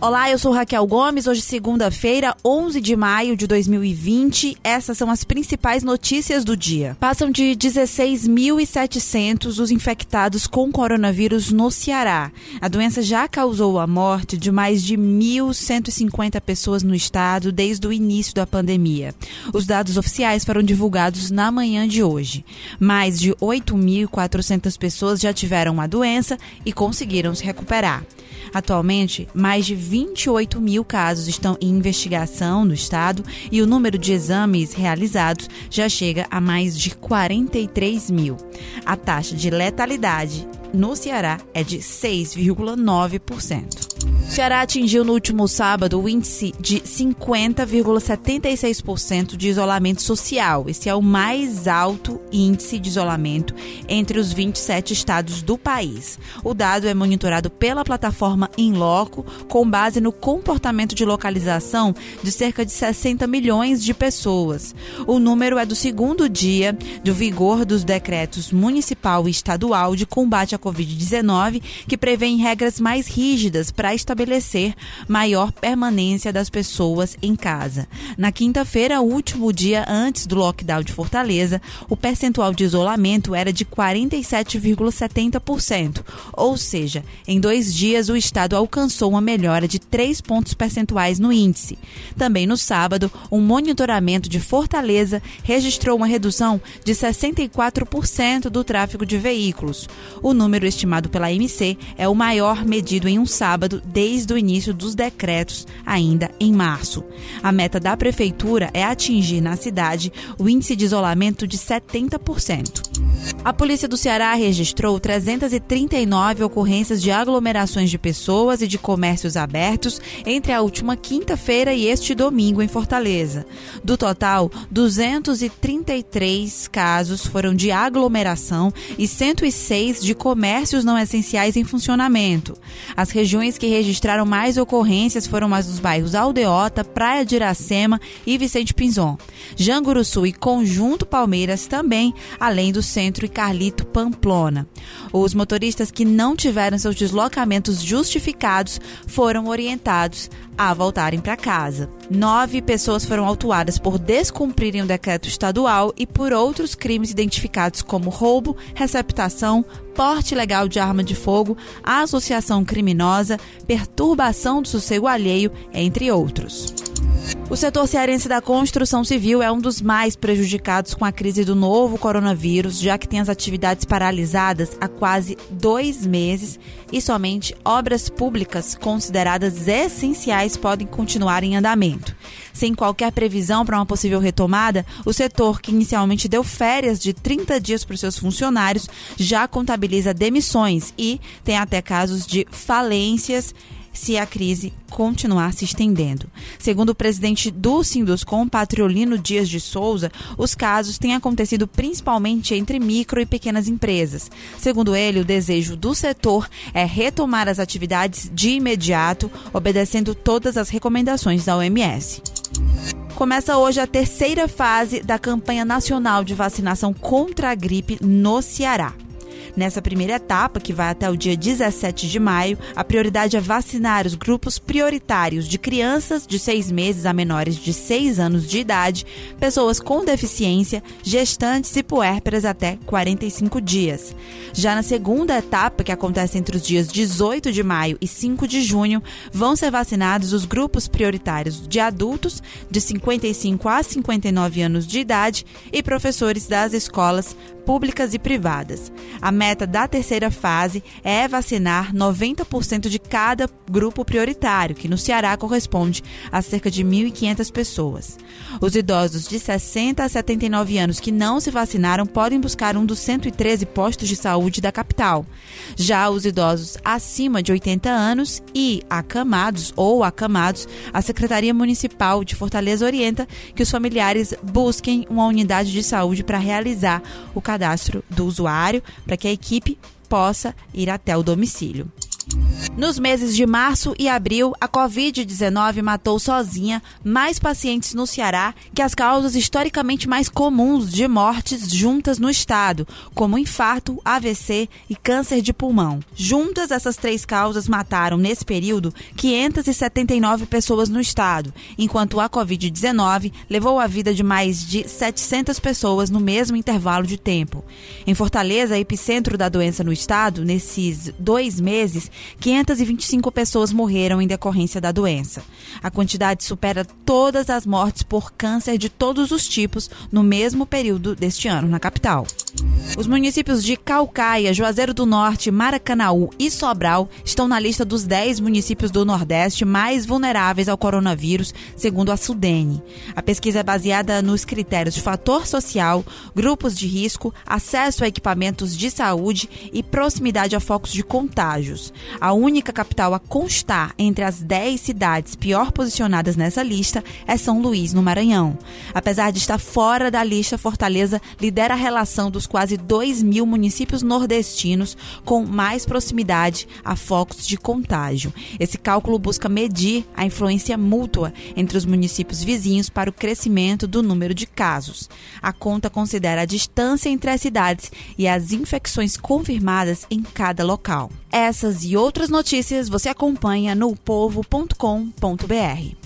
Olá, eu sou Raquel Gomes. Hoje, segunda-feira, 11 de maio de 2020. Essas são as principais notícias do dia. Passam de 16.700 os infectados com coronavírus no Ceará. A doença já causou a morte de mais de 1.150 pessoas no estado desde o início da pandemia. Os dados oficiais foram divulgados na manhã de hoje. Mais de 8.400 pessoas já tiveram a doença e conseguiram se recuperar. Atualmente, mais de 28 mil casos estão em investigação no estado e o número de exames realizados já chega a mais de 43 mil. A taxa de letalidade no Ceará é de 6,9%. O Ceará atingiu no último sábado o índice de 50,76% de isolamento social. Esse é o mais alto índice de isolamento entre os 27 estados do país. O dado é monitorado pela plataforma Inloco, com base no comportamento de localização de cerca de 60 milhões de pessoas. O número é do segundo dia do vigor dos decretos municipal e estadual de combate à Covid-19, que prevêem regras mais rígidas para estabelecer maior permanência das pessoas em casa. Na quinta-feira, último dia antes do lockdown de Fortaleza, o percentual de isolamento era de 47,70%, ou seja, em dois dias o estado alcançou uma melhora de 3 pontos percentuais no índice. Também no sábado, um monitoramento de Fortaleza registrou uma redução de 64% do tráfego de veículos. O número estimado pela MC é o maior medido em um sábado desde desde o início dos decretos, ainda em março. A meta da prefeitura é atingir na cidade o índice de isolamento de 70%. A Polícia do Ceará registrou 339 ocorrências de aglomerações de pessoas e de comércios abertos entre a última quinta-feira e este domingo em Fortaleza. Do total, 233 casos foram de aglomeração e 106 de comércios não essenciais em funcionamento. As regiões que registraram mais ocorrências foram as dos bairros Aldeota, Praia de Iracema e Vicente Pinzon. Janguruçu e Conjunto Palmeiras também, além do centro e Carlito Pamplona. Os motoristas que não tiveram seus deslocamentos justificados foram orientados a voltarem para casa. Nove pessoas foram autuadas por descumprirem o decreto estadual e por outros crimes identificados como roubo, receptação, porte ilegal de arma de fogo, associação criminosa, perturbação do sossego alheio, entre outros. O setor cearense da construção civil é um dos mais prejudicados com a crise do novo coronavírus, já que tem as atividades paralisadas há quase dois meses e somente obras públicas consideradas essenciais podem continuar em andamento. Sem qualquer previsão para uma possível retomada, o setor, que inicialmente deu férias de 30 dias para os seus funcionários, já contabiliza demissões e tem até casos de falências se a crise continuar se estendendo. Segundo o presidente do Sinduscom, Patriolino Dias de Souza, os casos têm acontecido principalmente entre micro e pequenas empresas. Segundo ele, o desejo do setor é retomar as atividades de imediato, obedecendo todas as recomendações da OMS. Começa hoje a terceira fase da campanha nacional de vacinação contra a gripe no Ceará. Nessa primeira etapa, que vai até o dia 17 de maio, a prioridade é vacinar os grupos prioritários de crianças de seis meses a menores de seis anos de idade, pessoas com deficiência, gestantes e puérperas até 45 dias. Já na segunda etapa, que acontece entre os dias 18 de maio e 5 de junho, vão ser vacinados os grupos prioritários de adultos de 55 a 59 anos de idade e professores das escolas públicas e privadas. A meta da terceira fase é vacinar 90% de cada grupo prioritário, que no Ceará corresponde a cerca de 1.500 pessoas. Os idosos de 60 a 79 anos que não se vacinaram podem buscar um dos 113 postos de saúde da capital. Já os idosos acima de 80 anos e acamados ou acamados, a Secretaria Municipal de Fortaleza orienta que os familiares busquem uma unidade de saúde para realizar o cadastro do usuário, para que a equipe possa ir até o domicílio. Nos meses de março e abril, a Covid-19 matou sozinha mais pacientes no Ceará que as causas historicamente mais comuns de mortes juntas no estado, como infarto, AVC e câncer de pulmão. Juntas, essas três causas mataram, nesse período, 579 pessoas no estado, enquanto a Covid-19 levou a vida de mais de 700 pessoas no mesmo intervalo de tempo. Em Fortaleza, epicentro da doença no estado, nesses dois meses, 500 525 pessoas morreram em decorrência da doença. A quantidade supera todas as mortes por câncer de todos os tipos no mesmo período deste ano na capital. Os municípios de Calcaia, Juazeiro do Norte, Maracanaú e Sobral estão na lista dos 10 municípios do Nordeste mais vulneráveis ao coronavírus, segundo a Sudene. A pesquisa é baseada nos critérios de fator social, grupos de risco, acesso a equipamentos de saúde e proximidade a focos de contágios. A única capital a constar entre as 10 cidades pior posicionadas nessa lista é São Luís, no Maranhão. Apesar de estar fora da lista, Fortaleza lidera a relação dos quase 2 mil municípios nordestinos com mais proximidade a focos de contágio. Esse cálculo busca medir a influência mútua entre os municípios vizinhos para o crescimento do número de casos. A conta considera a distância entre as cidades e as infecções confirmadas em cada local. Essas e outras notícias você acompanha no povo.com.br.